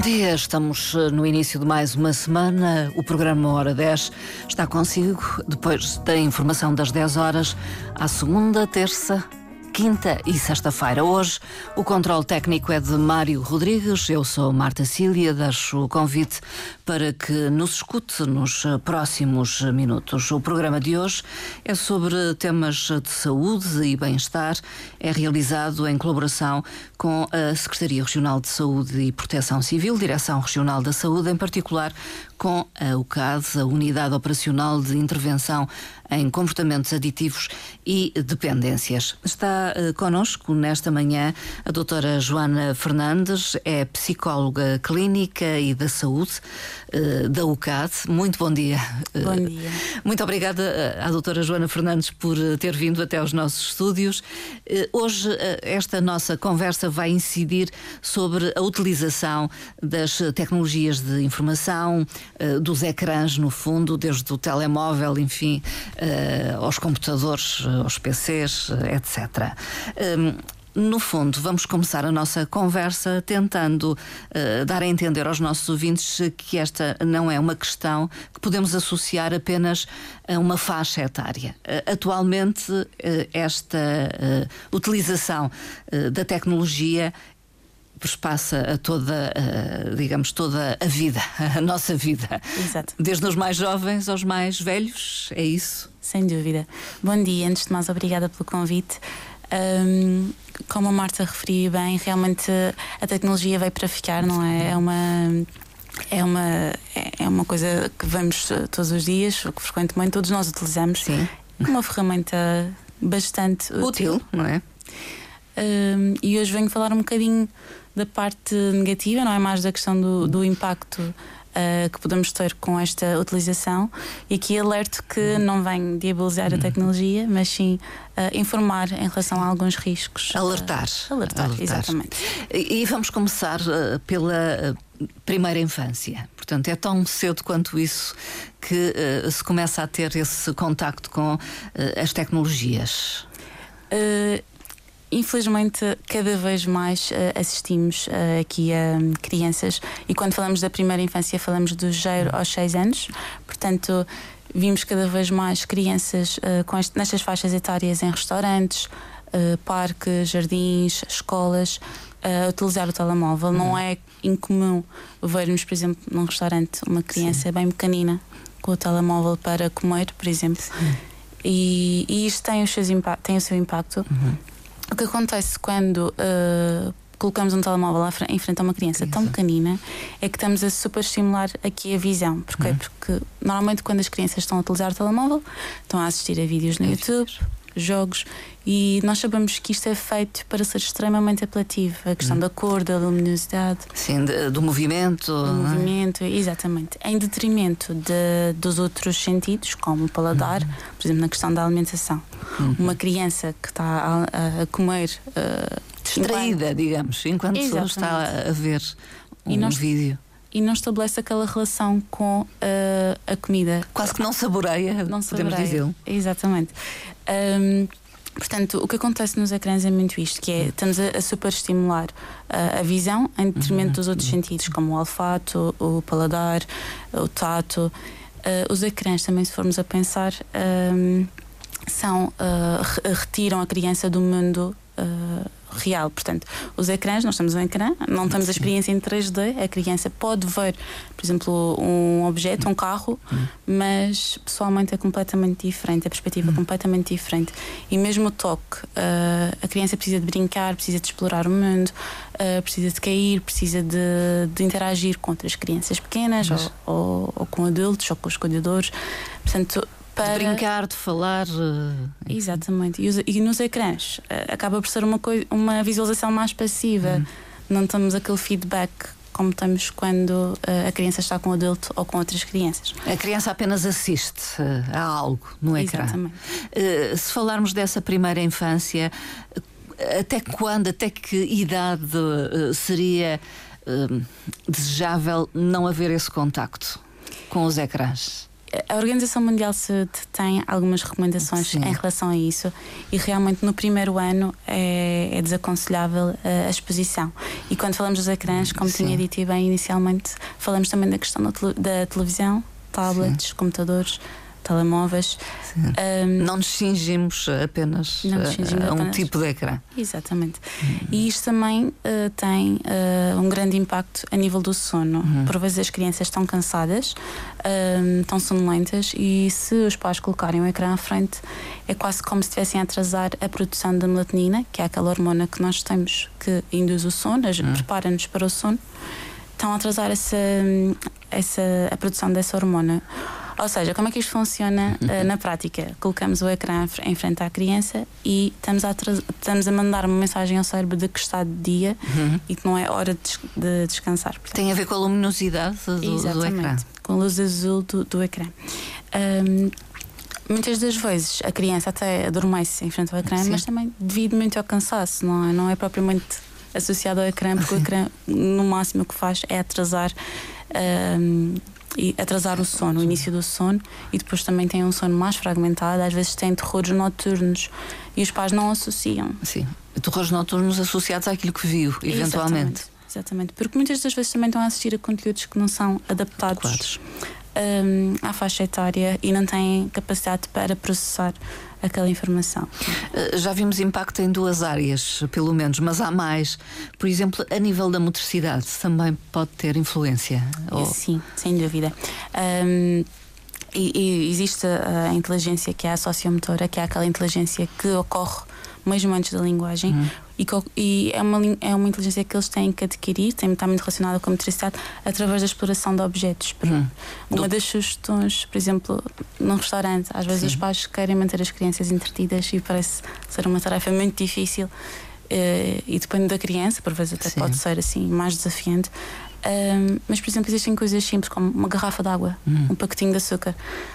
dia, estamos eh, no início de mais uma semana. O programa Hora 10 está consigo depois da informação das 10 horas, à segunda, terça, quinta e sexta-feira. Hoje o controle técnico é de Mário Rodrigues. Eu sou Marta Cília. Deixo o convite para que nos escute nos próximos minutos. O programa de hoje é sobre temas de saúde e bem-estar. É realizado em colaboração com a Secretaria Regional de Saúde e Proteção Civil, Direção Regional da Saúde, em particular com a UCAD, a Unidade Operacional de Intervenção em Comportamentos Aditivos e Dependências. Está uh, connosco nesta manhã a doutora Joana Fernandes, é psicóloga clínica e da saúde uh, da UCAD. Muito bom dia. Bom dia. Muito obrigada à doutora Joana Fernandes por ter vindo até aos nossos estúdios. Hoje esta nossa conversa vai incidir sobre a utilização das tecnologias de informação, dos ecrãs, no fundo, desde o telemóvel, enfim, aos computadores, aos PCs, etc. No fundo, vamos começar a nossa conversa tentando uh, dar a entender aos nossos ouvintes que esta não é uma questão que podemos associar apenas a uma faixa etária. Uh, atualmente, uh, esta utilização da tecnologia perspassa a toda, digamos, toda a vida, a nossa vida. Exato. Desde os mais jovens aos mais velhos, é isso? Sem dúvida. Bom dia, antes de mais, obrigada pelo convite. Um, como a Marta referiu bem, realmente a tecnologia veio para ficar, não é? É uma. É uma, é uma coisa que vemos todos os dias, que frequentemente todos nós utilizamos. Sim. Uma ferramenta bastante útil, útil não é? Um, e hoje venho falar um bocadinho da parte negativa, não é mais da questão do, do impacto Uh, que podemos ter com esta utilização e aqui alerto que não vem diabolizar a tecnologia, mas sim uh, informar em relação a alguns riscos. Alertar. Uh, alertar, alertar, exatamente. E, e vamos começar pela primeira infância. Portanto, é tão cedo quanto isso que se começa a ter esse contacto com as tecnologias. Infelizmente, cada vez mais uh, assistimos uh, aqui a crianças, e quando falamos da primeira infância, falamos do 0 aos 6 anos, portanto, vimos cada vez mais crianças uh, com este, nestas faixas etárias em restaurantes, parques, jardins, escolas, a utilizar o telemóvel. Uhum. Não é incomum vermos, por exemplo, num restaurante, uma criança Sim. bem pequenina com o telemóvel para comer, por exemplo. E, e, isto tem, os seus tem o seu impacto. Uhum. O que acontece quando uh, colocamos um telemóvel em frente a uma criança tão pequenina é que estamos a super estimular aqui a visão. Porquê? Uhum. Porque normalmente quando as crianças estão a utilizar o telemóvel, estão a assistir a vídeos no YouTube, jogos, e nós sabemos que isto é feito para ser extremamente apelativo a questão hum. da cor, da luminosidade. Sim, de, do movimento. Do é? movimento, exatamente. Em detrimento de, dos outros sentidos, como o paladar, hum. por exemplo, na questão da alimentação. Hum. Uma criança que está a, a comer. Uh, Distraída, enquanto... digamos, enquanto exatamente. está a ver um nós, vídeo e não estabelece aquela relação com uh, a comida. Quase que não saboreia, não podemos. Exatamente. Um, Portanto, o que acontece nos ecrãs é muito isto, que é estamos a, a superestimular uh, a visão em detrimento dos outros sentidos, como o olfato, o paladar, o tato. Uh, os ecrãs também, se formos a pensar, um, são uh, retiram a criança do mundo real. Portanto, os ecrãs, nós estamos no ecrã, não temos a experiência em 3D, a criança pode ver, por exemplo, um objeto, um carro, mas pessoalmente é completamente diferente, a perspectiva é completamente diferente. E mesmo o toque, uh, a criança precisa de brincar, precisa de explorar o mundo, uh, precisa de cair, precisa de, de, interagir com outras crianças pequenas ou, ou, ou, com adultos ou com os cuidadores. Portanto, para... De brincar, de falar. Eh, Exatamente. E, os, e nos ecrãs eh, acaba por ser uma, uma visualização mais passiva. Uhum. Não temos aquele feedback como temos quando uh, a criança está com o adulto ou com outras crianças. A criança apenas assiste a algo no ecrã. Exatamente. Se falarmos dessa primeira infância, até quando, até que idade seria desejável não haver esse contacto com os ecrãs? A Organização Mundial de Saúde tem algumas recomendações Sim. em relação a isso e realmente no primeiro ano é, é desaconselhável a, a exposição. E quando falamos dos ecrãs, como Sim. tinha dito bem inicialmente, falamos também da questão da, da televisão, tablets, Sim. computadores telemóveis. Um, não nos cingimos apenas a, a um apenas. tipo de ecrã. Exatamente. Uhum. E isto também uh, tem uh, um grande impacto a nível do sono. Uhum. Por vezes as crianças estão cansadas, um, estão sonolentas e se os pais colocarem o ecrã à frente é quase como se estivessem a atrasar a produção da melatonina, que é aquela hormona que nós temos que induz o sono, uhum. prepara-nos para o sono. Estão a atrasar essa, essa, a produção dessa hormona. Ou seja, como é que isto funciona uh, na prática? Colocamos o ecrã em frente à criança e estamos a, estamos a mandar uma mensagem ao cérebro de que está de dia uhum. e que não é hora de, de descansar. Portanto, Tem a ver com a luminosidade do, do ecrã. Com a luz azul do, do ecrã. Um, muitas das vezes a criança até adormece em frente ao ecrã, Sim. mas também devido muito ao cansaço, não é, não é propriamente associado ao ecrã, porque o ecrã no máximo o que faz é atrasar um, e atrasar o sono, o início do sono, e depois também tem um sono mais fragmentado, às vezes tem terrores noturnos e os pais não associam. Sim, terrores noturnos associados àquilo que viu, eventualmente. Exatamente, exatamente. porque muitas das vezes também estão a assistir a conteúdos que não são adaptados um, à faixa etária e não têm capacidade para processar aquela informação. Eh, já vimos impacto em duas áreas, pelo menos, mas há mais. Por exemplo, a nível da motricidade também pode ter influência? Ou... Sim, sem dúvida. Um, e, e, existe a inteligência que é a sociomotora, que é aquela inteligência que ocorre mesmo antes da linguagem. Uhum. E, e, é, uma, é uma inteligência que eles têm que adquirir, tem, está muito relacionada com a motricidade, através da exploração de objetos. Uhum. Uma Do... das sugestões, por exemplo, num restaurante, às vezes Sim. os pais querem manter as crianças entretidas e parece ser uma tarefa muito difícil. Uh, e depende da criança, por vezes até Sim. pode ser assim mais desafiante. Um, mas, por exemplo, existem coisas simples como uma garrafa de água, uhum. um pacotinho de açúcar.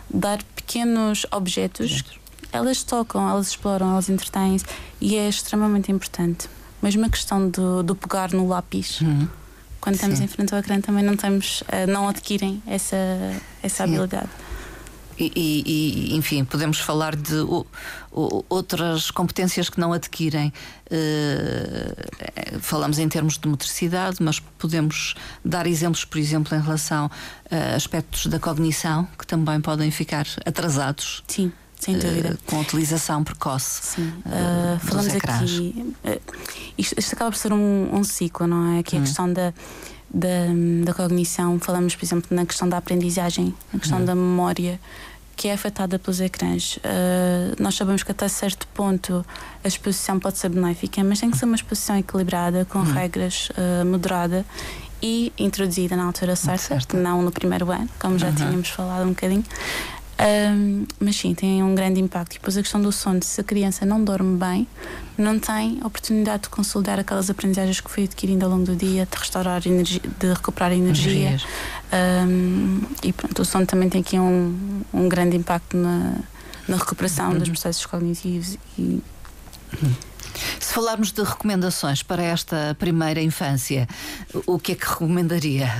Dar pequenos objetos. objetos elas tocam, elas exploram, elas entretêm-se e é extremamente importante. Mesmo a questão do, do pegar no lápis. Uhum. Quando estamos em frente ao ecrã também não temos, uh, não adquirem essa, essa habilidade. E, e, enfim, podemos falar de o, o, outras competências que não adquirem. Uh, falamos em termos de motricidade, mas podemos dar exemplos, por exemplo, em relação a aspectos da cognição que também podem ficar atrasados. Sim. Sem dúvida. Uh, com utilização precoce. Sim. Uh, falamos aqui. Uh, isto, isto, acaba por ser um, um ciclo, não é? Aqui hum. a questão da, da, da, cognição. Falamos, por exemplo, na questão da aprendizagem, na questão hum. da memória, que é afetada pelos ecrãs. nós sabemos que até certo ponto a exposição pode ser benéfica, mas tem que ser uma exposição equilibrada, com hum. regras, moderada e introduzida na altura certa, certo. não no primeiro ano, como já uhum. tínhamos falado um bocadinho. Um, mas sim, tem um grande impacto. E depois a questão do sono, se a criança não dorme bem, não tem oportunidade de consolidar aquelas aprendizagens que foi adquirindo ao longo do dia, de restaurar energia, de recuperar energia. Um, e pronto, o sono também tem aqui um, um grande impacto na, na recuperação uhum. dos processos cognitivos e. Uhum. Se falarmos de recomendações para esta primeira infância, o que é que recomendaria?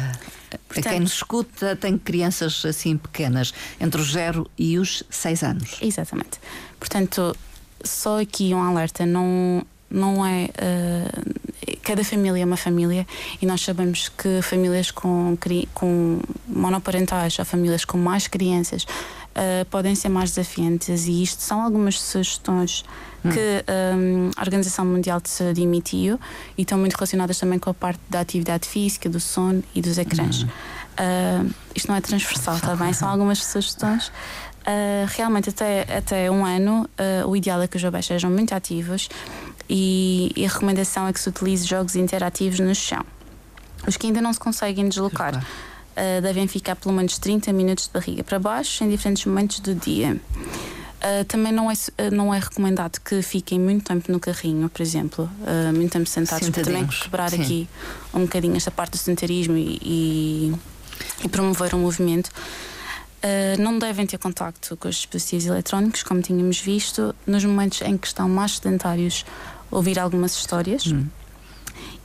Portanto, quem nos escuta tem crianças assim pequenas, entre os 0 e os 6 anos. Exatamente. Portanto, só aqui um alerta: não, não é. Uh, cada família é uma família e nós sabemos que famílias com, com monoparentais ou famílias com mais crianças uh, podem ser mais desafiantes e isto são algumas sugestões hum. que um, a Organização Mundial de Saúde emitiu e estão muito relacionadas também com a parte da atividade física, do sono e dos ecrãs. Hum. Uh, isto não é transversal, está bem? São algumas sugestões. Uh, realmente, até, até um ano, o ideal é que os bebés sejam muito ativos e, e, a recomendação é que se utilize jogos interativos no chão. Os que ainda não se conseguem deslocar uh, devem ficar pelo menos 30 minutos de barriga para baixo em diferentes momentos do dia. Uh, também não é, não é recomendado que fiquem muito tempo no carrinho, por exemplo, uh, muito tempo sentados, para também quebrar Sim. aqui um bocadinho esta parte do sedentarismo e, e, e promover o movimento. Uh, não devem ter contacto com os dispositivos eletrónicos, como tínhamos visto, nos momentos em que estão mais sedentários, ouvir algumas histórias. Hum.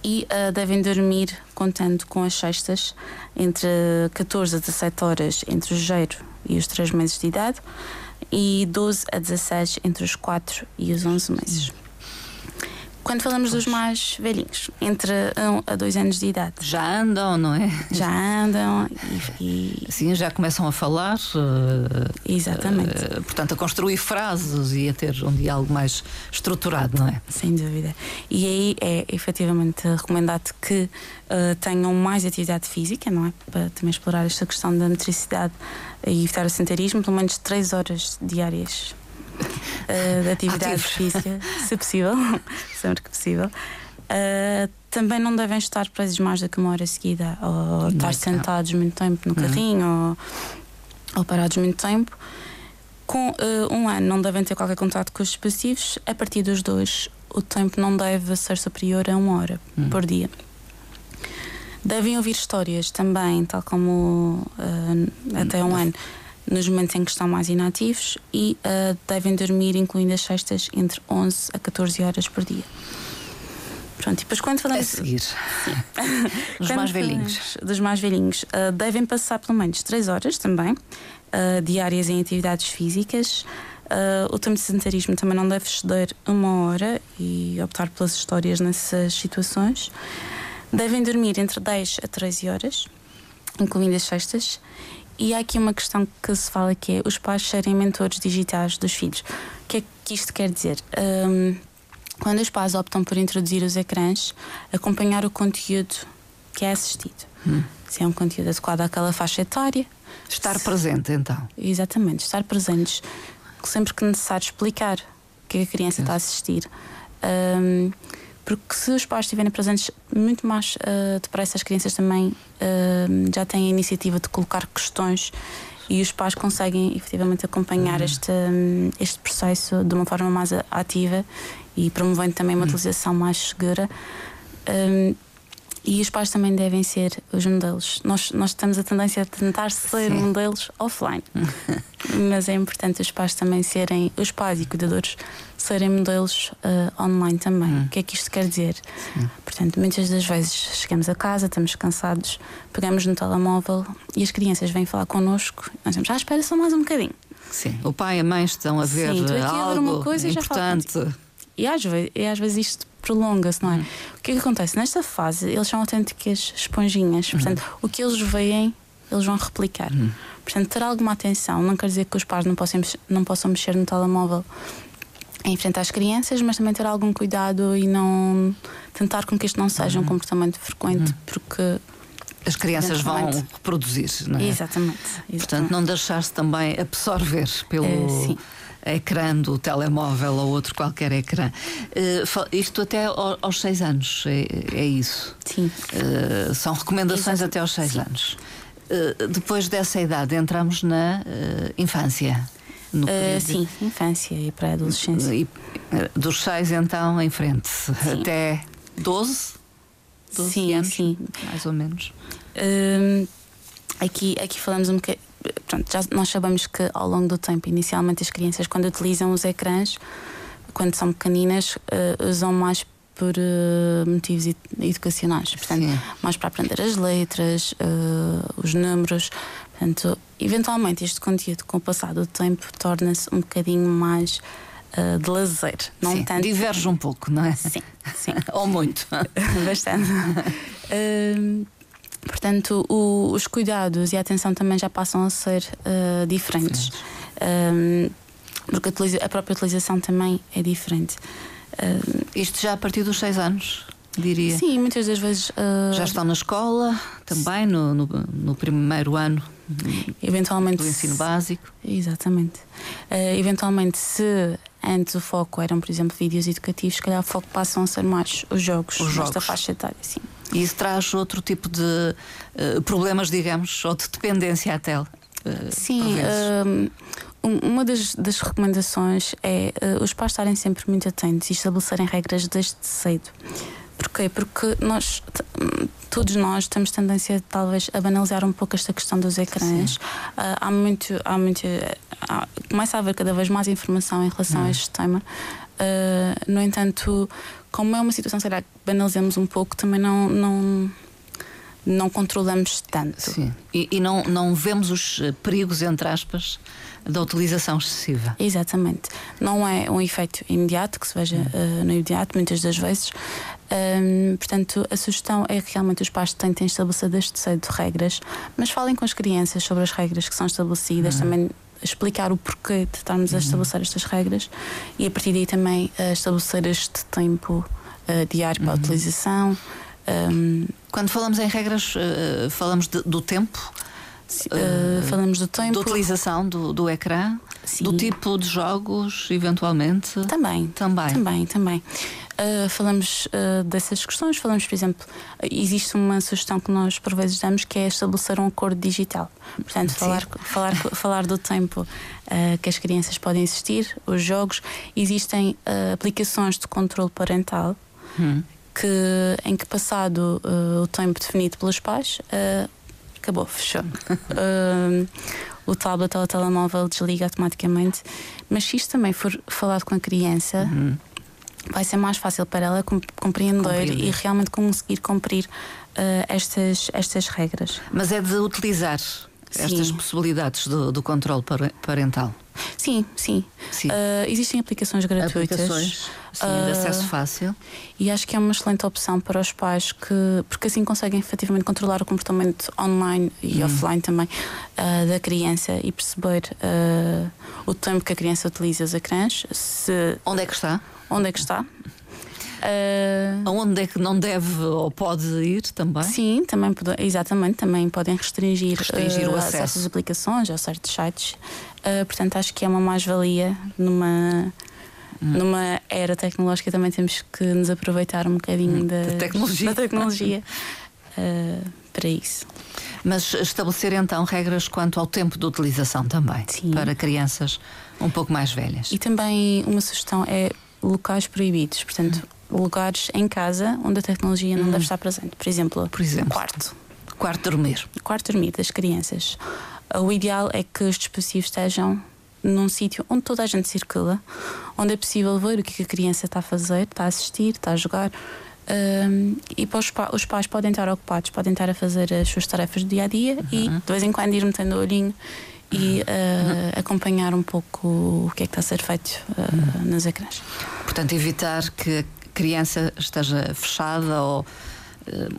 E uh, devem dormir contando com as cestas entre 14 a 17 horas entre o jeito e os 3 meses de idade, e 12 a 16 entre os 4 e os 11 meses. Quando falamos dos mais velhinhos, entre 1 a 2 anos de idade. Já andam, não é? Já andam e. e... Sim, já começam a falar. Uh, Exatamente. Uh, portanto, a construir frases e a ter um diálogo mais estruturado, não é? Sem dúvida. E aí é efetivamente recomendado que uh, tenham mais atividade física, não é? Para também explorar esta questão da metricidade e evitar o sedentarismo, pelo menos 3 horas diárias uh, de atividade Ativo. física, se possível, sempre que possível. Uh, também não devem estar presos mais do que uma hora seguida, ou estar sentados muito tempo no uhum. carrinho, ou, ou, parados muito tempo. Com uh, um ano, não devem ter qualquer contato com os dispositivos. A partir dos dois, o tempo não deve ser superior a uma hora uhum. por dia. Devem ouvir histórias também, tal como uh, até um ano nos momentos em que estão mais inativos e uh, devem dormir, incluindo as sextas, entre 11 a 14 horas por dia. Pronto, e depois quando falamos. A seguir. dos mais velhinhos. Dos mais velhinhos. Uh, devem passar pelo menos 3 horas também, uh, diárias em atividades físicas. Uh, o tempo de sedentarismo também não deve exceder uma hora e optar pelas histórias nessas situações. Devem dormir entre 10 a 13 horas, incluindo as sextas. E há aqui uma questão que se fala que é os pais serem mentores digitais dos filhos. O que é que isto quer dizer? Um, quando os pais optam por introduzir os ecrãs, acompanhar o conteúdo que é assistido. Hum. Se é um conteúdo adequado àquela faixa etária. Estar se... presente, então. Exatamente, estar presentes. Sempre que necessário explicar o que a criança está a assistir. Um, porque se os pais estiverem presentes muito mais uh, depressa, as crianças também uh, já têm a iniciativa de colocar questões e os pais conseguem efetivamente acompanhar uhum. este, um, este processo de uma forma mais ativa e promovendo também uma uhum. utilização mais segura. Um, e os pais também devem ser os modelos. Nós, nós temos a tendência a tentar ser Sim. modelos offline, mas é importante os pais também serem, os pais e cuidadores, serem modelos uh, online também. Hum. O que é que isto quer dizer? Sim. Portanto, muitas das vezes chegamos a casa, estamos cansados, pegamos no telemóvel e as crianças vêm falar connosco, nós dizemos, ah, espera só mais um bocadinho. Sim, o pai e a mãe estão a ver Sim, algo a ver uma coisa importante. E, já e às vezes, e às vezes isto prolonga-se, não é? Hum. O que é que acontece? Nesta fase, eles são autênticas esponjinhas. Portanto, o que eles veem, eles vão replicar. Hum. Portanto, ter alguma atenção não quer dizer que os pais não possam, não possam mexer no telemóvel em frente às crianças, mas também ter algum cuidado e não tentar com que isto não seja um comportamento frequente, porque as crianças vão reproduzir, não é? Exatamente. exatamente. Portanto, não deixar-se também absorver pelo. Uh, ecrã do telemóvel ou outro qualquer ecrã. Uh, isto até aos seis anos, é, é isso? Sim. Uh, são recomendações Exato. até aos seis Sim. anos. Uh, depois dessa idade, entramos na infância. sim, infância e pré-adolescência. dos seis, então, em frente, sim. até 12? 12 sim, anos, sim. mais ou menos. aqui, aqui falamos um bocadinho já nós sabemos que ao longo do tempo, inicialmente as crianças quando utilizam os ecrãs, quando são pequeninas, uh, usam mais por uh, motivos educacionais, portanto, Sim. mais para aprender as letras, uh, os números. Portanto, eventualmente este conteúdo, com o passar do tempo, torna-se um bocadinho mais de lazer. Não sim, tanto... diverge um pouco, não é? Sim, sim. Ou muito. Bastante. Portanto, o, os cuidados e a atenção também já passam a ser uh, diferentes. Um, porque a, a, própria utilização também é diferente. Uh, Isto já a partir dos 6 anos, diria? Sim, muitas das vezes. Uh, já estão na escola, também, no, no, no primeiro ano eventualmente do ensino básico. Exatamente. Uh, eventualmente, se antes o foco eram, por exemplo, vídeos educativos, se calhar o foco passam a ser mais os jogos, os jogos. nesta faixa etária, sim. E isso traz outro tipo de uh, problemas, digamos, ou de dependência até. Uh, sim, uma das, das, recomendações é os pais estarem sempre muito atentos e estabelecerem regras desde cedo. Porquê? Porque nós, todos nós, temos tendência talvez a banalizar um pouco esta questão dos ecrãs. Uh, há muito. Há muito há, começa a haver cada vez mais informação em relação hum. a este tema. Uh, no entanto, como é uma situação, será que banalizamos um pouco, também não, não, não controlamos tanto. Sim. E, e, não, não vemos os eh, perigos, entre aspas, da utilização excessiva. Exatamente. Não é um efeito imediato que se veja uh, no imediato, muitas das vezes. Um, portanto, a sugestão é que realmente os pais tentem estabelecer desde cedo regras, mas falem com as crianças sobre as regras que são estabelecidas, uhum. também explicar o porquê de estarmos a uhum. estabelecer estas regras e a partir daí também uh, estabelecer este tempo uh, diário para a uhum. utilização. Um, Quando falamos em regras, uh, falamos de, do tempo? Uh, falamos do tempo. Da utilização do, do ecrã? Sim. Do tipo de jogos, eventualmente? Também. Também. Também, também. Uh, falamos uh, dessas questões, falamos, por exemplo, existe uma sugestão que nós por vezes damos que é estabelecer um acordo digital. Portanto, falar, falar, falar do tempo uh, que as crianças podem assistir, os jogos. Existem aplicações de controle parental hum. que, em que, passado o tempo definido pelos pais, acabou, fechou. o tablet ou o telemóvel desliga automaticamente. Mas se isto também for falado com a criança. Uhum vai ser mais fácil para ela compreender, compreender. e realmente conseguir cumprir uh, estas, estas regras. Mas é de utilizar estas sim. possibilidades do, do controle parental? Sim, sim. sim. Uh, existem aplicações gratuitas. Aplicações, sim, uh, de acesso fácil. E acho que é uma excelente opção para os pais que, porque assim conseguem efetivamente controlar o comportamento online e hum. offline também uh, da criança e perceber o tempo que a criança utiliza os ecrãs. Se, Onde é que está? Onde é que está. Uh, Aonde é que não deve ou pode ir também? Sim, também pode, exatamente, também podem restringir, restringir uh, o acesso. acesso às aplicações, a certos sites. Uh, portanto, acho que é uma mais-valia numa, hum. numa era tecnológica. Também temos que nos aproveitar um bocadinho hum, da, da tecnologia, da tecnologia para isso. Mas estabelecer então regras quanto ao tempo de utilização também, Sim. para crianças um pouco mais velhas. E também uma sugestão é locais proibidos, portanto, lugares em casa onde a tecnologia não deve uhum. estar presente. Por exemplo, Por exemplo quarto. Quarto dormir. Quarto dormir das crianças. O ideal é que os dispositivos estejam num sítio onde toda a gente circula, onde é possível ver o que a criança está a fazer, está a assistir, está a jogar. Um, e os, pa os, pais podem estar ocupados, podem estar a fazer as suas tarefas do dia a dia uhum. e de vez em quando ir metendo o olhinho e uh, acompanhar um pouco o que é que está a ser feito uh, nos ecrãs. Portanto, evitar que a criança esteja fechada ou uh,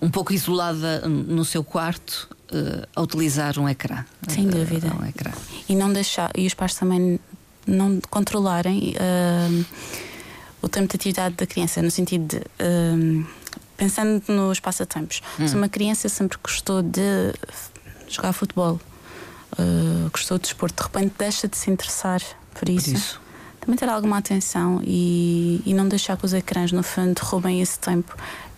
um pouco isolada no seu quarto a utilizar um ecrã. Sem dúvida. Um ecrã. E não deixar, e os pais também não controlarem o tempo de atividade da criança, no sentido de. pensando nos passatempos. Hum. Se uma criança sempre gostou de jogar futebol uh, gostou de desporto, de repente deixa de se interessar por isso. Por isso. Também ter alguma atenção e, e não deixar que os ecrãs, no fundo, roubem esse tempo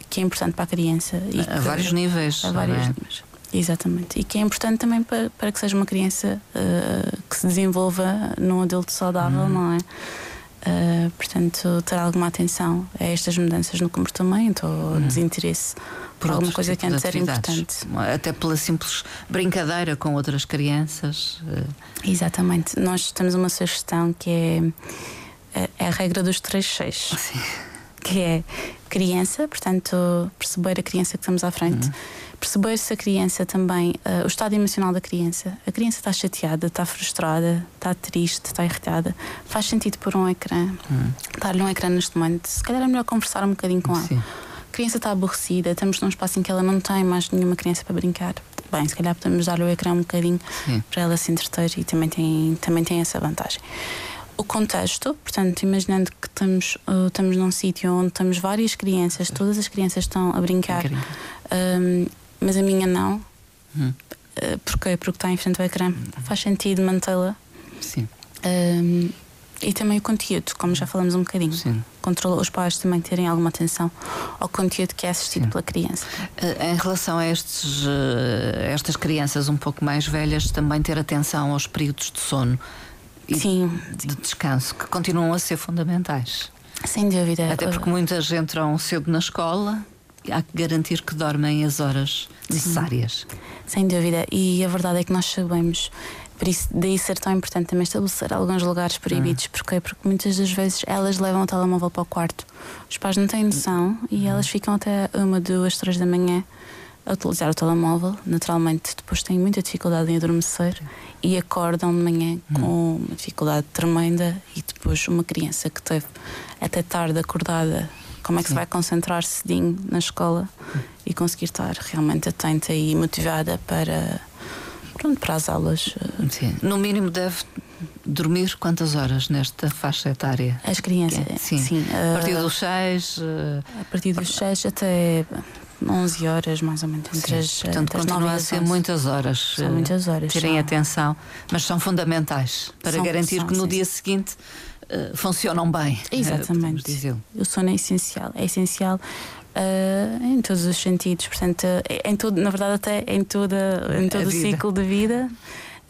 que é importante para a criança. E a, que, vários níveis. A vários é? níveis. Exatamente. E que é importante também para, para que seja uma criança uh, que se desenvolva num adulto saudável, hum. não é? Uh, portanto, ter alguma atenção a estas mudanças no comportamento ou hum. desinteresse por alguma coisa que antes era importante. Até pela simples brincadeira com outras crianças. Uh. Exatamente. Nós temos uma sugestão que é, é, a regra dos 3-6. Que é criança, portanto, perceber a criança que estamos à frente. Uhum perceber se a criança também, uh, o estado emocional da criança. A criança está chateada, está frustrada, está triste, está irritada. Faz sentido pôr um ecrã, hum. dar-lhe um ecrã neste momento. Se calhar é melhor conversar um bocadinho com ela. Sim. A criança está aborrecida, estamos num espaço em que ela não tem mais nenhuma criança para brincar. Bem, se calhar podemos dar-lhe o ecrã um bocadinho Sim. para ela se entreter e também tem, também tem essa vantagem o contexto, portanto, imaginando que estamos, uh, estamos num sítio onde temos várias crianças, todas as crianças estão a brincar, um, mas a minha não. Hum. Uh, porquê? Porque está em frente ao ecrã. Hum. Faz sentido mantê-la. Sim. Um, e também o conteúdo, como já falamos um bocadinho. Sim. Controla os pais também terem alguma atenção ao conteúdo que é assistido Sim. pela criança. Uh, em relação a estes, uh, estas crianças um pouco mais velhas, também ter atenção aos períodos de sono e Sim. de descanso, que continuam a ser fundamentais. Sem dúvida. Até porque muitas entram cedo na escola há que garantir que dormem as horas necessárias. Sim, sem dúvida. E a verdade é que nós sabemos, por isso daí ser tão importante também estabelecer alguns lugares proibidos. Hum. Porquê? Porque muitas das vezes elas levam o telemóvel para o quarto. Os pais não têm noção e hum. elas ficam até uma, duas, três da manhã a utilizar o telemóvel. Naturalmente, depois têm muita dificuldade em adormecer e acordam de manhã com hum. uma dificuldade tremenda. E depois, uma criança que teve até tarde acordada, como é que Sim. se vai concentrar cedinho na escola e conseguir estar realmente atenta e motivada para, pronto, para as aulas? Sim. No mínimo, deve dormir quantas horas nesta faixa etária? As crianças, sim. sim. A partir dos 6? A partir dos 6 até 11 horas, mais ou menos. Entre as, Portanto, entre continua a ser muitas horas. São muitas horas. Terem atenção, mas são fundamentais para são, garantir são, que no sim. dia seguinte uh, funcionam bem. Eh, Exatamente. Uh, o sono é essencial. É essencial uh, em todos os sentidos. Portanto, em todo, na verdade, até em, toda, em todo o ciclo de vida.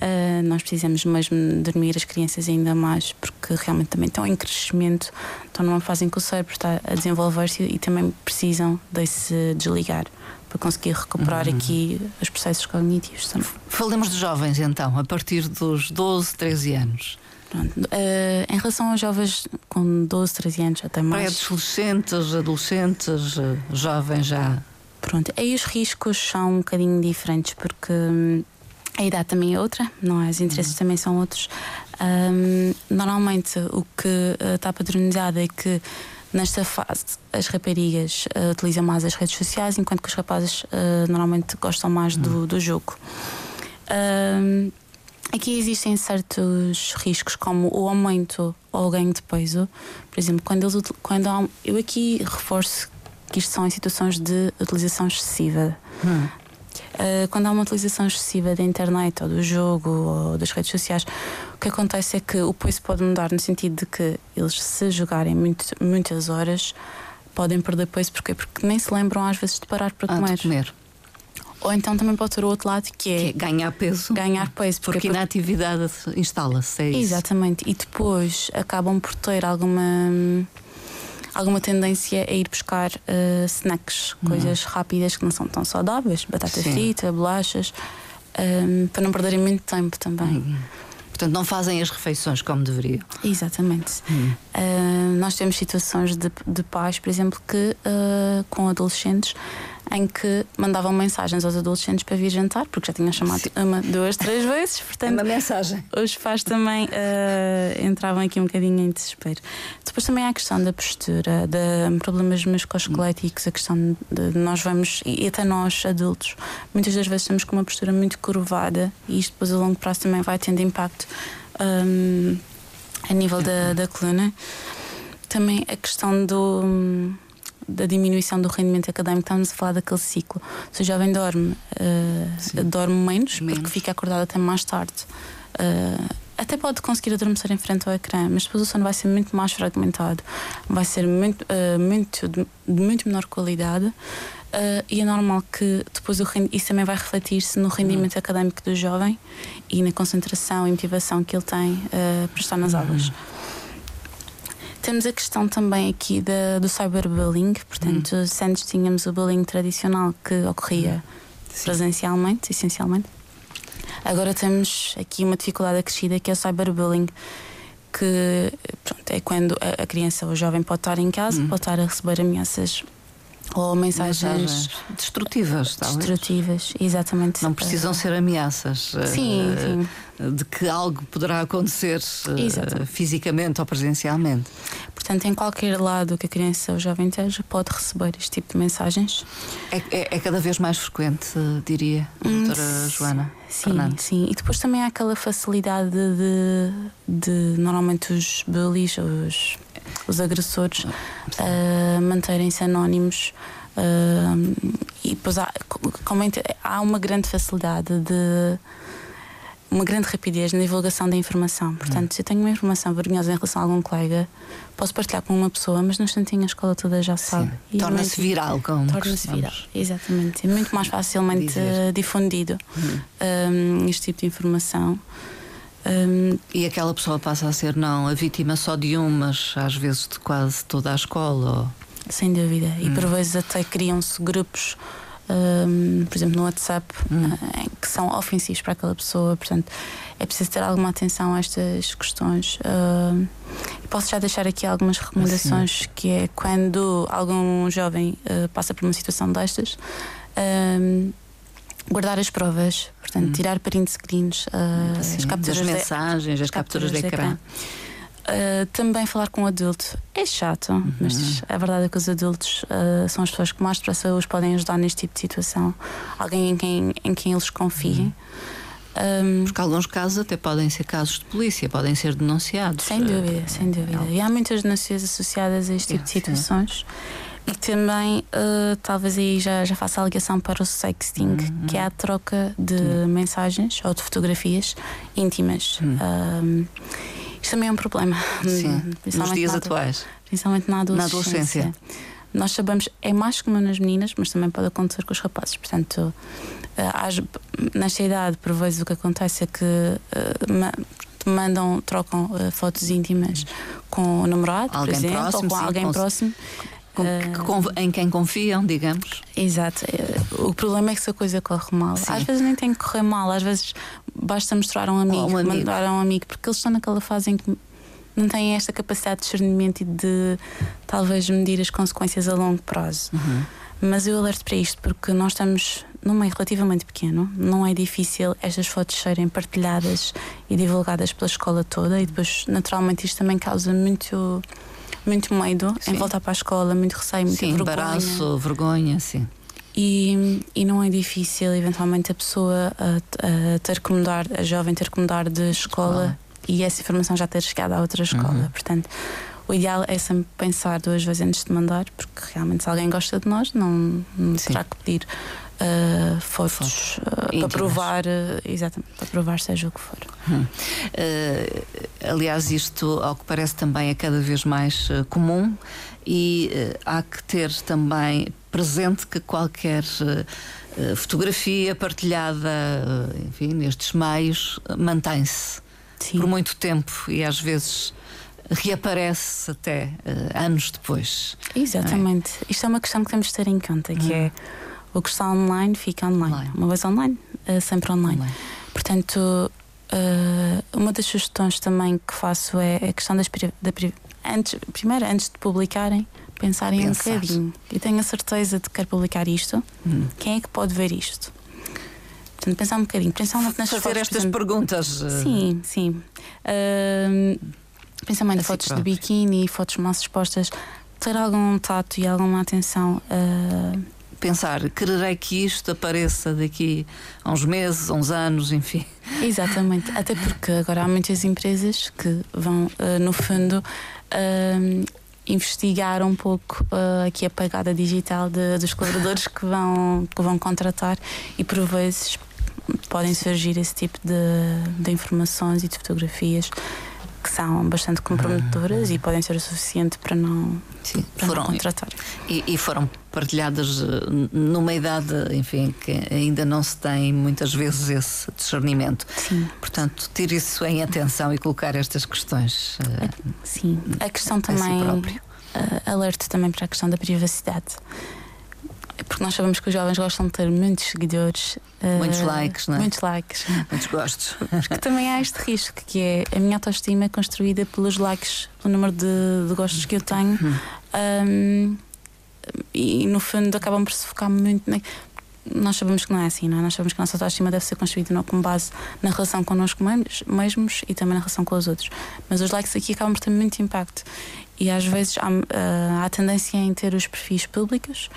Uh, nós precisamos mesmo dormir as crianças ainda mais, porque realmente também estão em crescimento, estão numa fase em que o cérebro está a desenvolver-se e também precisam de se desligar para conseguir recuperar uhum. aqui os processos cognitivos também. Falemos de jovens então, a partir dos 12, 13 anos. Pronto. Uh, em relação aos jovens com 12, 13 anos, até mais. Pré-adolescentes, adolescentes, uh, jovens já. Pronto, aí os riscos são um bocadinho diferentes, porque. Hum, a idade também é outra, não é? Os interesses uhum. também são outros. Um, normalmente o que uh, está padronizado é que nesta fase as raparigas uh, utilizam mais as redes sociais, enquanto que os rapazes uh, normalmente gostam mais uhum. do, do jogo. Um, aqui existem certos riscos, como o aumento ou o ganho de peso. Por exemplo, quando, eles, quando há, eu aqui reforço que isto são em situações de utilização excessiva. Uhum. Uh, quando há uma utilização excessiva da internet ou do jogo ou das redes sociais, o que acontece é que o peso pode mudar no sentido de que eles, se jogarem muito, muitas horas, podem perder peso. Porquê? Porque nem se lembram às vezes de parar para ah, comer. comer. Ou então também pode ter o outro lado que é, que é ganhar peso. Ganhar peso. Porque, porque inatividade instala-se. É Exatamente. E depois acabam por ter alguma alguma tendência a ir buscar uh, snacks, uhum. coisas rápidas que não são tão saudáveis, batata Sim. frita, bolachas, um, ehm, para não perderem muito tempo também. Uhum. Portanto, não fazem as refeições como deveriam. Exatamente. Uhum. Uh, nós temos situações de, de pais, por exemplo, que uh, com adolescentes em que mandavam mensagens aos adolescentes para vir jantar, porque já tinham chamado Sim. uma, duas, três vezes. Portanto, uma mensagem. Os pais também uh, entravam aqui um bocadinho em desespero. Depois também há a questão da postura, de problemas musculoesqueléticos, a questão de nós vamos, e até nós adultos, muitas das vezes estamos com uma postura muito curvada e isto depois a longo prazo também vai tendo impacto um, a nível da, da coluna. Também a questão do da diminuição do rendimento académico, estamos a falar daquele ciclo. Se o jovem dorme, uh, dorme menos, menos, porque fica acordado até mais tarde. Uh, até pode conseguir adormecer em frente ao ecrã, mas depois o sono vai ser muito mais fragmentado, vai ser muito, uh, muito de, muito menor qualidade. Uh, e é normal que depois o isso também vai refletir-se no rendimento uhum. académico do jovem e na concentração e motivação que ele tem uh, para estar nas uhum. aulas. Temos a questão também aqui da, do cyberbullying, portanto, hum. se antes tínhamos o bullying tradicional que ocorria presencialmente, essencialmente. Agora temos aqui uma dificuldade acrescida que é o cyberbullying, que pronto, é quando a, criança ou o jovem pode estar em casa, hum. pode estar a receber ameaças ou mensagens, mensagens destrutivas, destrutivas, exatamente. Não precisam ser ameaças sim, uh, sim. de que algo poderá acontecer uh, fisicamente ou presencialmente. Portanto, em qualquer lado que a criança ou o jovem esteja, pode receber este tipo de mensagens. É, é, é cada vez mais frequente, diria, hum, doutora Joana. Sim, Fernando. sim. E depois também há aquela facilidade de, de, de normalmente os bullies, os os agressores uh, manterem-se anónimos. Uh, e depois há, há uma grande facilidade de uma grande rapidez na divulgação da informação. Portanto, hum. se eu tenho uma informação vergonhosa em relação a algum colega, posso partilhar com uma pessoa, mas no instantinho a escola toda já sabe. Torna-se viral, como Torna-se viral, exatamente. É muito mais facilmente difundido hum. um, este tipo de informação. Um, e aquela pessoa passa a ser não a vítima só de um, mas às vezes de quase toda a escola. Ou... Sem dúvida. E hum. por vezes até criam-se grupos um, por exemplo, no WhatsApp, hum. uh, que são ofensivos para aquela pessoa. Portanto, é preciso ter alguma atenção a estas questões. Uh, posso já deixar aqui algumas recomendações, assim. que é quando algum jovem uh, passa por uma situação destas. Guardar as provas, portanto, hum. tirar print screens, uh, as capturas das mensagens, de, as capturas, capturas de ecrã. De ecrã. Uh, também falar com um adulto é chato, uhum. mas a verdade é que os adultos uh, são as pessoas que mais depressa os podem ajudar neste tipo de situação. Alguém em quem, em quem eles confiem. Uhum. Um, Porque alguns casos até podem ser casos de polícia, podem ser denunciados. Sem dúvida, sem dúvida. E há muitas denúncias associadas a este tipo de situações. Sim. E também, uh, talvez aí já, já faça a ligação para o sexting, uhum. que é a troca de mensagens ou de fotografias íntimas. Uhum. Isto também é um problema. Sim, nos dias na, atuais. Principalmente na adolescência. na adolescência. Nós sabemos, é mais comum nas meninas, mas também pode acontecer com os rapazes. Portanto, uh, nesta idade, por vezes, o que acontece é que uh, mandam, trocam uh, fotos íntimas com o namorado, alguém por exemplo, próximo, ou com sim, alguém próximo. Uh, em quem confiam, digamos. Exato. O problema é que se a coisa corre mal. Sim. Às vezes nem tem que correr mal, às vezes basta mostrar a um amigo, um amigo. mandar a um amigo, porque eles estão naquela fase em que não têm esta capacidade de discernimento e de talvez medir as consequências a longo prazo. Uhum. Mas eu alerto para isto porque nós estamos num meio relativamente pequeno, não é difícil estas fotos serem partilhadas e divulgadas pela escola toda e depois, naturalmente, isto também causa muito muito medo sim. em voltar para a escola, muito receio, muito vergonha. embaraço, vergonha, sim. E, e não é difícil, eventualmente, a pessoa a, a ter que mudar, a jovem ter que mudar de escola, e essa informação já ter chegado a outra escola. Uhum. Portanto, o ideal é sempre pensar duas vezes antes de mandar, porque realmente se alguém gosta de nós, não, não terá que pedir uh, fotos, uh, para provar, uh, exatamente, para provar seja o que for. Hum. aliás, isto, ao que parece, também é cada vez mais comum e há que ter também presente que qualquer fotografia partilhada, enfim, nestes meios, mantém-se por muito tempo e às vezes reaparece até uh, anos depois. Exatamente. É? Isto é uma questão que temos de ter em conta, que hum. é o que está online fica online. online. Uma vez online, uh, sempre online. online. Portanto, uh, uma das sugestões também que faço é a questão das da, antes, primeiro, antes de publicarem, pensarem Pensar. um bocadinho. E tenho a certeza de que quero publicar isto. Hum. Quem é que pode ver isto? Portanto, pensar um bocadinho, principalmente nas Fazer fotos, estas perguntas. Sim, sim. Uh, principalmente assim fotos próprio. de biquíni, fotos mais expostas, ter algum tato e alguma atenção. Uh, pensar, quererei que isto apareça daqui a uns meses, a uns anos, enfim. Exatamente, até porque agora há muitas empresas que vão, uh, no fundo, uh, investigar um pouco uh, aqui a pegada digital de, dos colaboradores que vão, que vão contratar e por vezes podem surgir esse tipo de, de informações e de fotografias que são bastante comprometedoras e podem ser o suficiente para não, Sim, para foram, não contratar. E, e, foram partilhadas eh, numa idade, enfim, que ainda não se tem muitas vezes esse discernimento. Sim. Portanto, ter isso em atenção e colocar estas questões. Eh, sim, a questão também. Si próprio. Uh, alerta também para a questão da privacidade porque nós sabemos que os jovens gostam de ter muitos seguidores, muitos uh, likes, não é? Muitos likes, muitos gostos. Porque também há este risco que é a minha autoestima é construída pelos likes, pelo número de, de gostos que eu tenho. Um, e no fundo acabam por se focar muito na... Nós sabemos que não é assim, não é? Nós sabemos que a nossa autoestima deve ser construída não com base na relação connosco mesmos e também na relação com os outros. Mas os likes aqui acabam por ter muito impacto. E às vezes há, uh, há tendência em ter os perfis públicos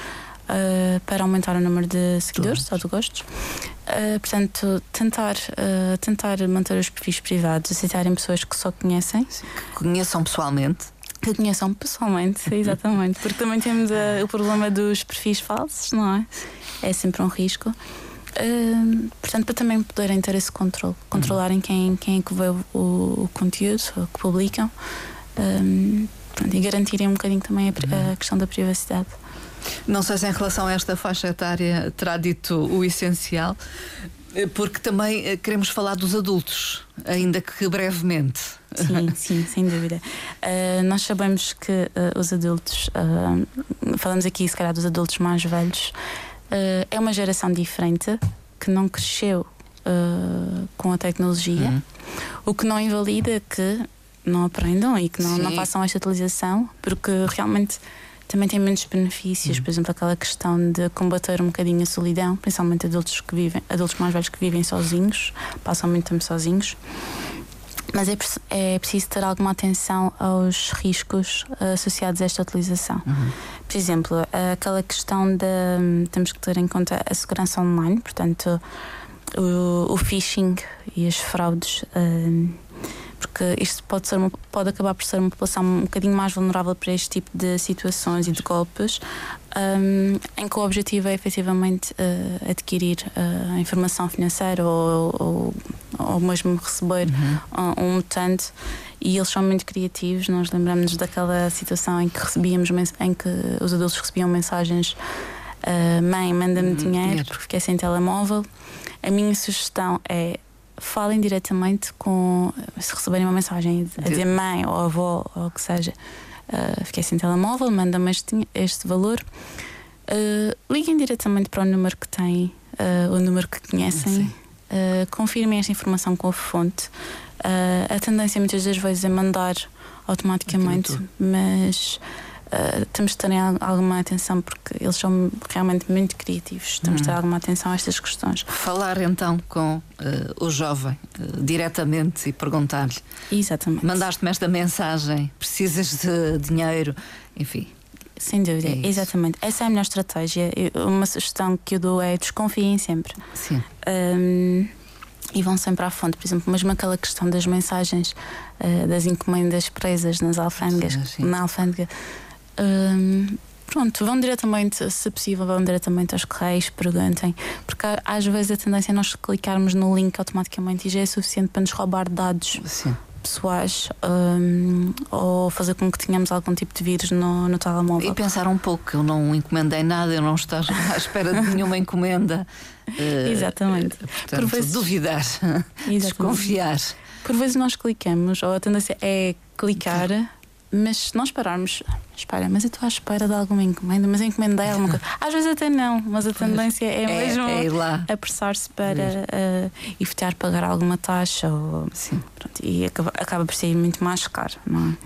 uh, para aumentar o número de seguidores ou de gostos. Uh, portanto, tentar, uh, tentar manter os perfis privados, aceitarem pessoas que só conhecem. Que conheçam pessoalmente. Que conheçam pessoalmente, exatamente. Porque também temos o problema dos perfis falsos, não é? É sempre um risco. Uh, portanto, para também poderem ter esse controle, controlarem quem, quem é que vê o, o conteúdo, o que publicam um, pronto, e garantirem um bocadinho também a, a questão da privacidade. Não sei se em relação a esta faixa etária terá dito o essencial, porque também eh, queremos falar dos adultos, ainda que brevemente. Sim, sim, sem dúvida. Uh, nós sabemos que uh, os adultos, uh, falamos aqui se calhar dos adultos mais velhos, é uma geração diferente que não cresceu com a tecnologia, uhum. o que não invalida que não aprendam e que não, não façam esta utilização, porque realmente também tem muitos benefícios, uhum. por exemplo, aquela questão de combater um bocadinho a solidão, principalmente adultos que vivem, adultos mais velhos que vivem sozinhos, passam muito tempo sozinhos. Mas é, é preciso ter alguma atenção aos riscos uh, associados a esta utilização. Uhum. Por exemplo, aquela questão de um, temos que ter em conta a segurança online, portanto, o, o phishing e as fraudes. Uh, porque isto pode, ser uma, pode acabar por ser uma população um bocadinho mais vulnerável para este tipo de situações e de golpes, um, em que o objetivo é efetivamente uh, adquirir uh, informação financeira ou, ou, ou mesmo receber uhum. um, um mutante e eles são muito criativos. Nós lembramos daquela situação em que recebíamos em que os adultos recebiam mensagens uh, mãe, manda-me uhum. dinheiro porque fiquei sem telemóvel. A minha sugestão é falem diretamente com. Se receberem uma mensagem a dizer mãe ou avó ou o que seja, uh, fiquei sem telemóvel, manda-me este, este valor. Uh, liguem diretamente para o número que têm, uh, o número que conhecem, confirmem esta informação com a fonte. a tendência muitas das vezes é mandar automaticamente, mas uh, temos de ter alguma atenção porque eles são realmente muito criativos. Temos de ter uhum. alguma atenção a estas questões. Falar então com uh, o jovem uh, diretamente e perguntar-lhe: Exatamente. Mandaste-me esta mensagem, precisas de dinheiro, enfim. Sem dúvida, é exatamente. Essa é a melhor estratégia. Uma sugestão que eu dou é desconfiem sempre. Sim. Um, e vão sempre à fonte. Por exemplo, mesmo aquela questão das mensagens uh, das encomendas presas nas alfândegas, sim, sim. na alfândega pronto, vão diretamente, se possível, vão diretamente aos correios, perguntem, porque às vezes a tendência é nós clicarmos no link automaticamente e já é suficiente para nos roubar dados. Sim. Pessoais um, ou fazer com que tenhamos algum tipo de vírus no, no telemóvel. E pensar um pouco, eu não encomendei nada, eu não estou à espera de nenhuma encomenda. Uh, Exatamente. Portanto, Por vezes, duvidar, Exatamente. desconfiar. Por vezes nós clicamos, ou a tendência é clicar mas se nós pararmos, espera, mas eu estou à espera de alguma encomenda, mas encomendei alguma coisa. Às vezes até não, mas a tendência é, é mesmo é apressar-se para uh, evitar pagar alguma taxa ou, Sim. Pronto, e acaba, acaba por sair muito mais caro, não é?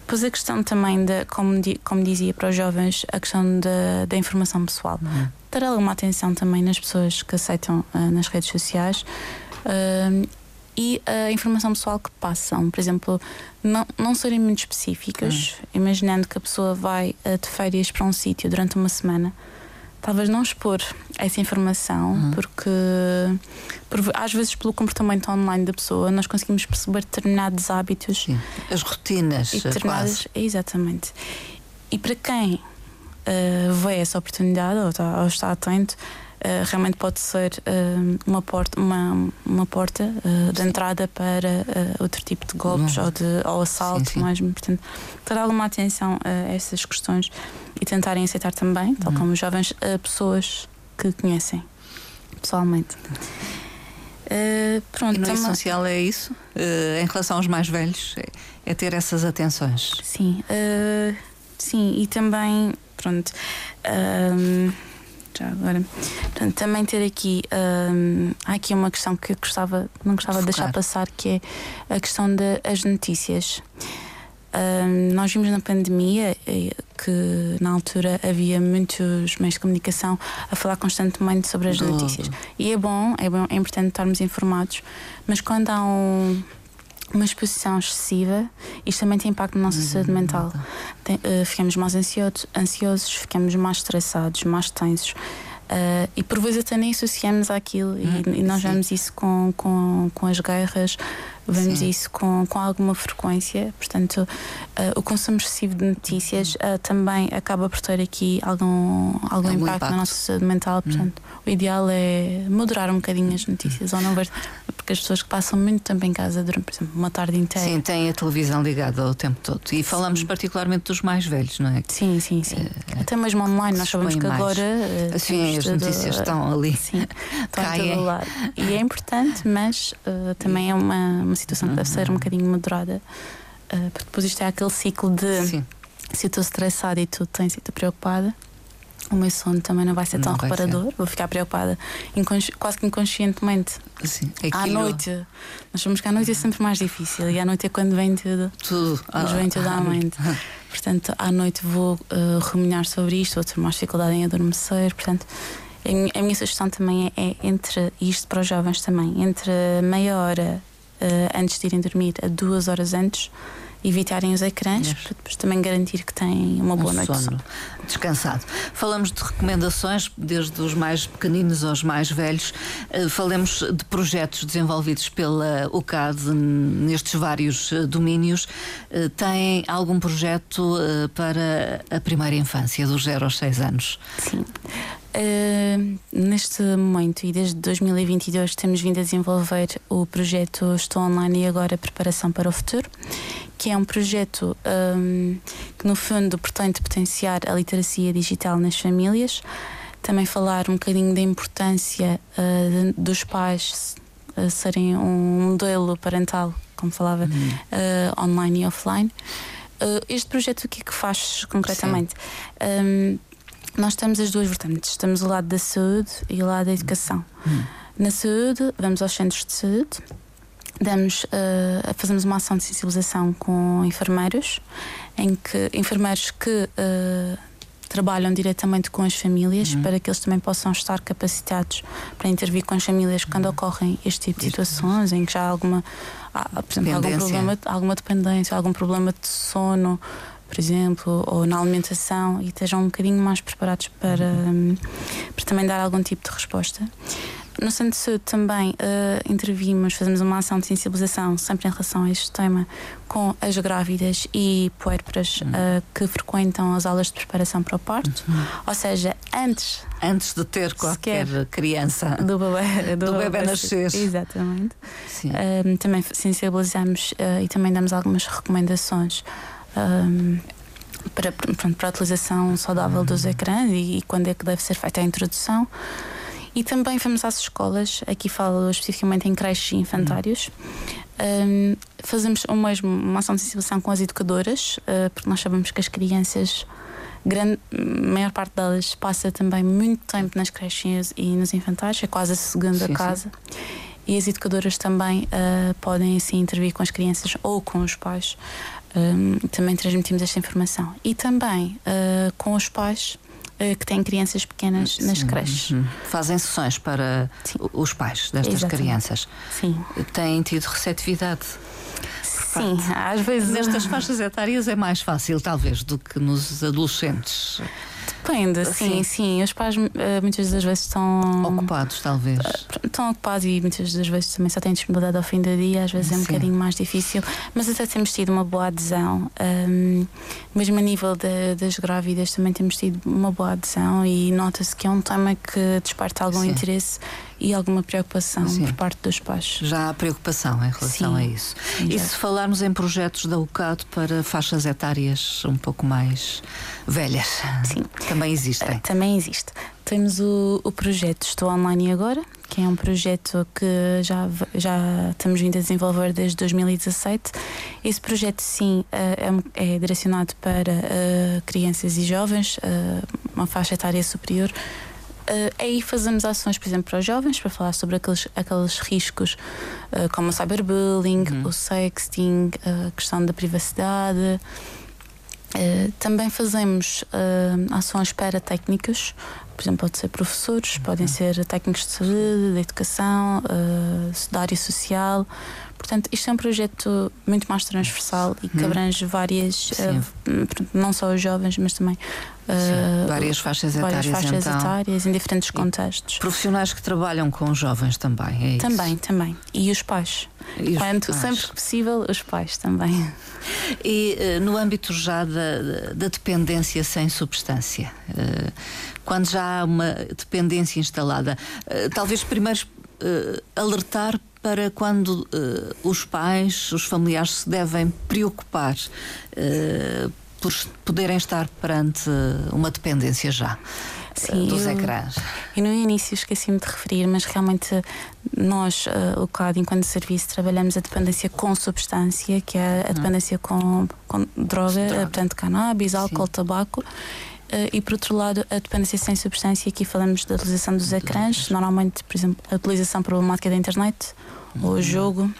Depois a questão também, de, como, como dizia para os jovens, a questão da, da informação pessoal. Uhum. Ter alguma atenção também nas pessoas que aceitam uh, nas redes sociais. Uh, e a informação pessoal que passam. Por exemplo, não, não serem muito específicas, hum. imaginando que a pessoa vai uh, de férias para um sítio durante uma semana. Talvez não expor essa informação, uhum. porque por, às vezes, pelo comportamento online da pessoa, nós conseguimos perceber determinados hábitos, Sim. as rotinas. E determinadas, exatamente. E para quem uh, vê essa oportunidade ou está, ou está atento, eh, realmente pode ser uh, uma porta, uma, uma porta uh, de entrada para outro tipo de golpes ou, de, ou assalto sim, sim. mesmo. Portanto, ter alguma atenção a essas questões e tentarem aceitar também, tal uhum. como os jovens, pessoas que conhecem pessoalmente. Uh, pronto, e no também... essencial é isso? Uh, em relação aos mais velhos, é, é ter essas atenções? Sim, uh, sim, e também, pronto já agora. Portanto, também ter aqui um, há aqui uma questão que eu gostava, não gostava de deixar passar, que é a questão das notícias. Um, nós vimos na pandemia eh, que na altura havia muitos meios de comunicação a falar constantemente sobre as notícias. E é bom, é bom, é importante estarmos informados, mas quando há um uma exposição excessiva, isto também tem impacto na nossa uhum, saúde mental. Tem, uh, ficamos mais ansiosos, ansiosos, ficamos mais estressados, mais tensos. Uh, e por vezes até nem associamos àquilo, uhum, e, e, nós sim. vemos isso com, com, com as guerras, vemos Sim. isso com, com alguma frequência. Portanto, uh, o consumo excessivo de notícias uh, também acaba por ter aqui algum, algum, impacto, impacto, na nossa saúde mental. Hum. Portanto, hum. o ideal é moderar um bocadinho as notícias ou não ver. Porque as pessoas que passam muito tempo em casa durante, por exemplo, uma tarde inteira. Sim, têm a televisão ligada o tempo todo. E falamos sim. particularmente dos mais velhos, não é? Sim, sim, sim. Uh, Até mesmo online, nós sabemos que mais. agora. Sim, as notícias estão ali. Sim, estão Caem. todo lado. E é importante, mas também é uma, uma situação que deve ser um bocadinho moderada. porque depois isto é aquele ciclo de Sim. se eu estou estressada e tu tens e estou preocupada, o meu sono também não vai ser tão Não reparador, vou ficar preocupada quase que inconscientemente. Sim, À aquilo- noite, nós sabemos que à noite é sempre mais difícil e à noite é quando vem tudo. Tudo. Nos vem tudo à mente. Portanto, à noite vou uh, ruminar sobre isto, vou ter mais dificuldade em adormecer. Portanto, a minha, sugestão também é, é entre isto para os jovens também, entre meia hora uh, antes de irem dormir a duas horas antes, evitarem os ecrãs, Yes. para depois também garantir que têm uma boa um noite sono descansado. Falamos de recomendações, desde os mais pequeninos aos mais velhos. Eh, Falemos de projetos desenvolvidos pela UCAD nestes vários eh, domínios. Eh, Tem algum projeto eh, para a primeira infância, dos 0 aos 6 anos? Sim. Uh, neste momento e desde 2022 temos vindo a desenvolver o projeto Estou Online e Agora Preparação para o Futuro, que é um projeto um, que, no fundo, pretende potenciar a literacia digital nas famílias, também falar um bocadinho da importância uh, de- dos pais uh, serem um modelo parental, como falava, uh, online e offline. Este projeto o que é que faz concretamente? Nós temos as duas vertentes. Estamos o lado da saúde e o lado da educação. Na saúde, vamos aos centros de saúde, damos, uh, fazemos uma ação de sensibilização com enfermeiros, em que enfermeiros que uh, trabalham diretamente com as famílias para que eles também possam estar capacitados para intervir com as famílias quando ocorrem este tipo de situações em que já há alguma, há, por exemplo, algum problema, alguma dependência, algum problema de sono, por exemplo, ou na alimentação e estejam um bocadinho mais preparados para, hum, para também dar algum tipo de resposta. No Centro de Saúde também eh, intervimos, fazemos uma ação de sensibilização sempre em relação a este tema com as grávidas e puérperas eh, que frequentam as aulas de preparação para o parto. Ou seja, antes Antes de ter qualquer criança. do bebê, Do bebé nascer. Exatamente. Um, também sensibilizamos uh, e também damos algumas recomendações um, para, pronto, para a utilização saudável dos ecrãs e, e quando é que deve ser feita a introdução. E também vamos às escolas, aqui falo especificamente em creches e infantários. Um, fazemos o mesmo, uma ação de sensibilização com as educadoras, uh, porque nós sabemos que as crianças, grande, a maior parte delas, passa também muito tempo nas creches e nos infantários, é quase a segunda Sim, sim. casa. E as educadoras também uh, podem assim intervir com as crianças ou com os pais. Um, também transmitimos esta informação. E também uh, com os pais uh, que têm crianças pequenas nas Sim. creches. Uhum. Fazem sessões para Sim. os pais destas Exatamente. crianças. Sim. Têm tido receptividade. Sim, às vezes. Nestas faixas etárias é mais fácil, talvez, do que nos adolescentes. Depende, Sim. sim, sim. Os pais eh, muitas das vezes estão. Ocupados, talvez. Estão ocupados e muitas das vezes também só têm disponibilidade ao fim do dia, às vezes é um Sim. bocadinho mais difícil, mas até temos tido uma boa adesão. hum, mesmo a nível da- das grávidas também temos tido uma boa adesão e nota-se que é um tema que desperta algum Sim. interesse e alguma preocupação Sim. por parte dos pais. Já há preocupação em relação Sim. a isso. Sim, E já. se falarmos em projetos da UCAD para faixas etárias um pouco mais velhas? Sim. Também existem. Também existe. Temos o, o projeto Estou Online Agora, que é um projeto que já, já estamos vindo a desenvolver desde 2017. Esse projeto, sim, eh, é, é direcionado para eh, crianças e jovens, eh, uma faixa etária superior. Eh, aí fazemos ações, por exemplo, para os jovens, para falar sobre aqueles, aqueles riscos eh, como o cyberbullying, o sexting, a questão da privacidade. Eh, também fazemos ações para técnicos, por exemplo, pode ser professores, podem ser técnicos de saúde, de educação, eh, da área social. Portanto, isto é um projeto muito mais transversal e que abrange várias, portanto, não só os jovens, mas também Sim, várias faixas várias etárias, faixas então. etárias em diferentes contextos. Profissionais que trabalham com jovens também, é isso? Também, também. E os pais. E os pais. sempre que possível, os pais também. E eh, no âmbito já da, da dependência sem substância, eh, quando já há uma dependência instalada, talvez primeiro alertar para quando eh, os pais, os familiares se devem preocupar eh, por poderem estar perante uma dependência já eh, Sim, dos eu- ecrãs. E no início esqueci-me de referir, mas realmente nós, eh, o CAD, enquanto serviço, trabalhamos a dependência com substância, que é a dependência com, com droga, Droga. portanto, cannabis, álcool, tabaco. Uh, e por outro lado, a dependência sem substância, aqui falamos da utilização dos ecrãs, normalmente, por exemplo, a utilização problemática da internet uhum. ou o jogo.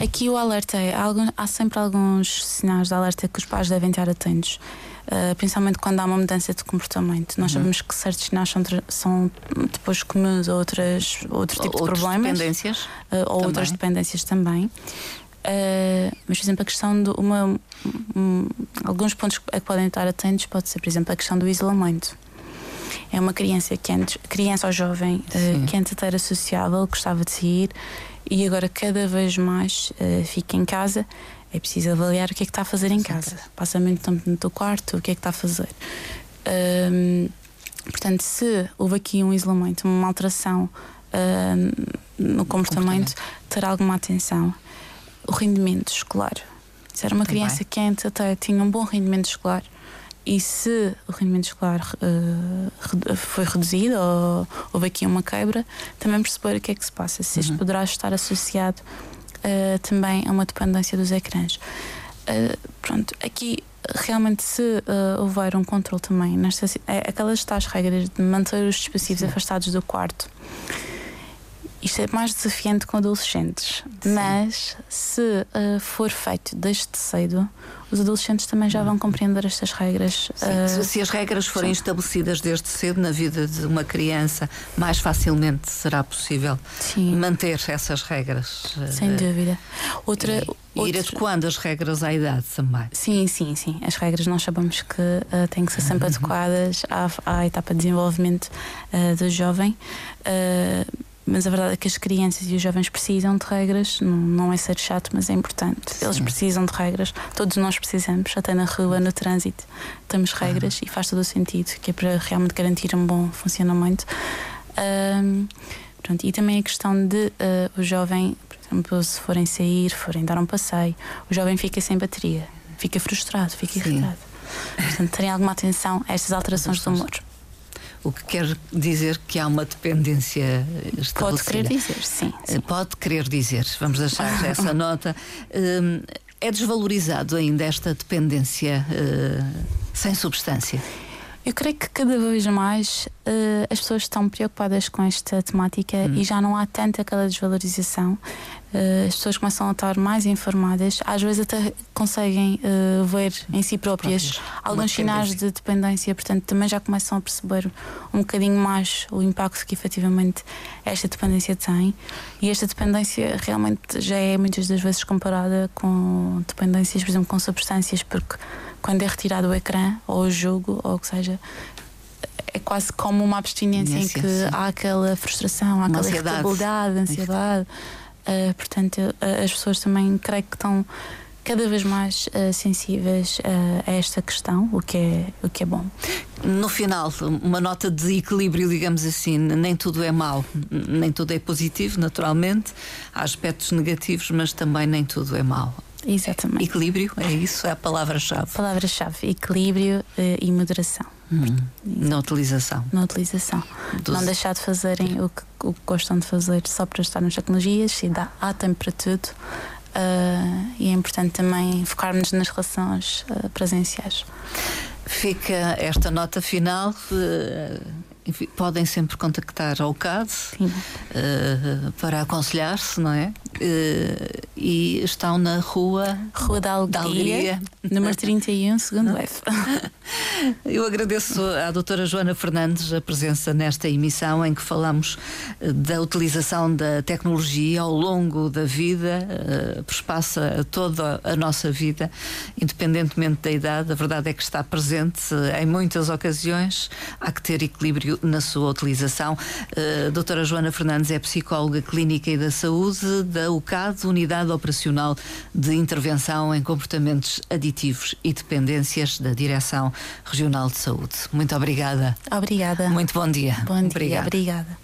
Aqui o alerta é: há, algum, há sempre alguns sinais de alerta que os pais devem estar atentos. Uh, principalmente quando há uma mudança de comportamento. Nós uhum. sabemos que certos sinais são, são depois comuns a outras, outro tipo de problemas. Dependências, uh, ou outras dependências também. Uh, mas, por exemplo, a questão de uma. Um, alguns pontos a que podem estar atentos pode ser, por exemplo, a questão do isolamento. É uma criança que antes, criança ou jovem, uh, que antes era sociável, gostava de sair e agora cada vez mais uh, fica em casa é preciso avaliar o que é que está a fazer em casa. Passa muito tempo no teu quarto, o que é que está a fazer. Um, portanto, se houve aqui um isolamento, uma alteração um, no comportamento, terá alguma atenção. O rendimento escolar. Se era uma Também. criança que antes até tinha um bom rendimento escolar e se o rendimento escolar uh, foi reduzido ou houve aqui uma quebra, também perceber o que é que se passa. Se isto uhum. poderá estar associado uh, também a uma dependência dos ecrãs. Uh, pronto, aqui realmente se houver um controle também nestas é, aquelas tais regras de manter os dispositivos Sim. afastados do quarto isto é mais desafiante com adolescentes Sim. mas se uh, for feito desde cedo os adolescentes também já vão compreender estas regras. Uh, se as regras forem sim. estabelecidas desde cedo na vida de uma criança, mais facilmente será possível sim. manter essas regras. Sem uh, dúvida. Outra, e, ir adequando as regras à idade também. Sim, sim, sim. As regras nós sabemos que uh, têm que ser sempre uhum. adequadas à, à, etapa de desenvolvimento do jovem. Mas a verdade é que as crianças e os jovens precisam de regras, não, não é ser chato, mas é importante. Sim. Eles precisam de regras, todos nós precisamos, até na rua, no trânsito, temos regras e faz todo o sentido, que é para realmente garantir um bom funcionamento. Um, pronto, e também a questão de uh, o jovem, por exemplo, se forem sair, forem dar um passeio, o jovem fica sem bateria, fica frustrado, fica Sim. irritado. Portanto, terem alguma atenção a estas alterações do humor o que quer dizer que há uma dependência estabelecida. Pode querer dizer, sim. sim. Eh, pode querer dizer, vamos deixar essa nota. Hum, é desvalorizado ainda esta dependência eh, sem substância? Eu creio que cada vez mais uh, as pessoas estão preocupadas com esta temática hum. e já não há tanta aquela desvalorização. Uh, as pessoas começam a estar mais informadas, às vezes até conseguem uh, ver em si próprias, próprias. alguns sinais de dependência, portanto também já começam a perceber um bocadinho mais o impacto que efetivamente esta dependência tem. E esta dependência realmente já é muitas das vezes comparada com dependências, por exemplo, com substâncias, porque quando é retirado o ecrã ou o jogo ou o que seja, é quase como uma abstinência em que sim. há aquela frustração, há aquela ansiedade. irritabilidade, ansiedade. Uh, portanto, uh, as pessoas também creio que estão cada vez mais uh, sensíveis a esta questão, o que, é, o que é bom. No final, uma nota de equilíbrio, digamos assim, nem tudo é mau, nem tudo é positivo, naturalmente. Há aspectos negativos, mas também nem tudo é mau. Exatamente. Equilíbrio, é isso? É a palavra-chave. Palavra-chave: equilíbrio uh, e moderação. Hum, na utilização. Na utilização. Dos... Não deixar de fazerem o que, o que, gostam de fazer só para estar nas tecnologias e dá, há tempo para tudo. Uh, e é importante também focarmos nas relações uh, presenciais. Fica esta nota final. Uh enfim, podem sempre contactar ao CAD uh, para aconselhar-se, não é? Uh, e estão na Rua, Rua da Alegria, da Alegria. número 31, segundo F. Eu agradeço à doutora Joana Fernandes a presença nesta emissão em que falamos eh, da utilização da tecnologia ao longo da vida, uh, perspassa toda a nossa vida, independentemente da idade. A verdade é que está presente em muitas ocasiões. Há que ter equilíbrio na sua utilização. Uh, doutora Joana Fernandes é psicóloga clínica e da saúde da UCAD, Unidade Operacional de Intervenção em Comportamentos Aditivos e Dependências da Direção Regional de Saúde. Muito obrigada. Obrigada. Muito bom dia. Bom dia. Obrigada. obrigada.